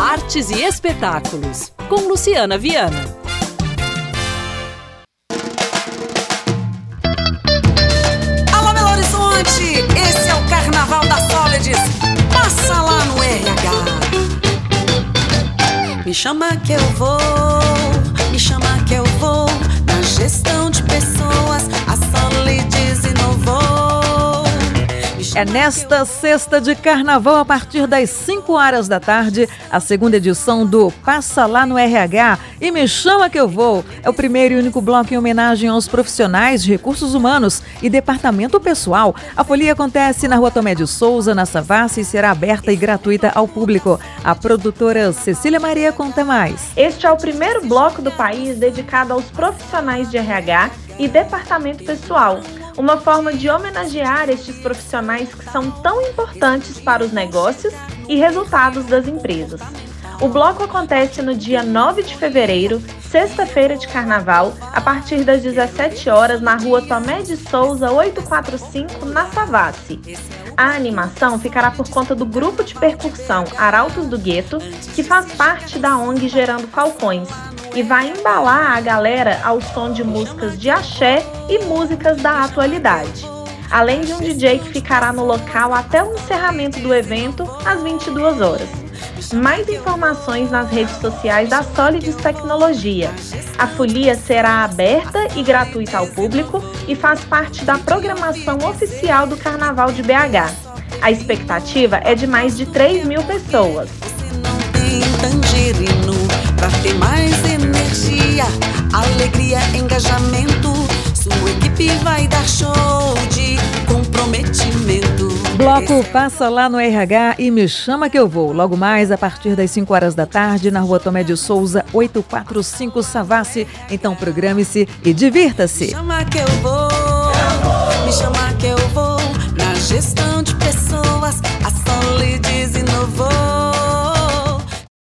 Artes e espetáculos, com Luciana Viana. Alô, Belo Horizonte! Esse é o Carnaval da Solides. Passa lá no RH. Me chama que eu vou, É nesta sexta de carnaval, a partir das 5 horas da tarde, a segunda edição do Passa Lá no RH e Me Chama Que Eu Vou. É o primeiro e único bloco em homenagem aos profissionais de recursos humanos e departamento pessoal. A folia acontece na Rua Tomé de Souza, na Savassi, e será aberta e gratuita ao público. A produtora Cecília Maria conta mais. Este é o primeiro bloco do país dedicado aos profissionais de RH e departamento pessoal uma forma de homenagear estes profissionais que são tão importantes para os negócios e resultados das empresas. O bloco acontece no dia 9 de fevereiro, sexta-feira de carnaval, a partir das 17 horas na rua Tomé de Souza 845, na Savassi. A animação ficará por conta do grupo de percussão Arautos do Gueto, que faz parte da ONG Gerando Falcões, e vai embalar a galera ao som de músicas de axé e músicas da atualidade. Além de um DJ que ficará no local até o encerramento do evento, às 22 horas. Mais informações nas redes sociais da Solides Tecnologia. A folia será aberta e gratuita ao público e faz parte da programação oficial do Carnaval de BH. A expectativa é de mais de 3 mil pessoas. Engajamento. Sua equipe vai dar show de comprometimento. Bloco Passa lá no RH e me chama que eu vou. Logo mais, a partir das 5 horas da tarde, na rua Tomé de Souza, 845 Savassi. Então programe-se e divirta-se. Chama que eu vou,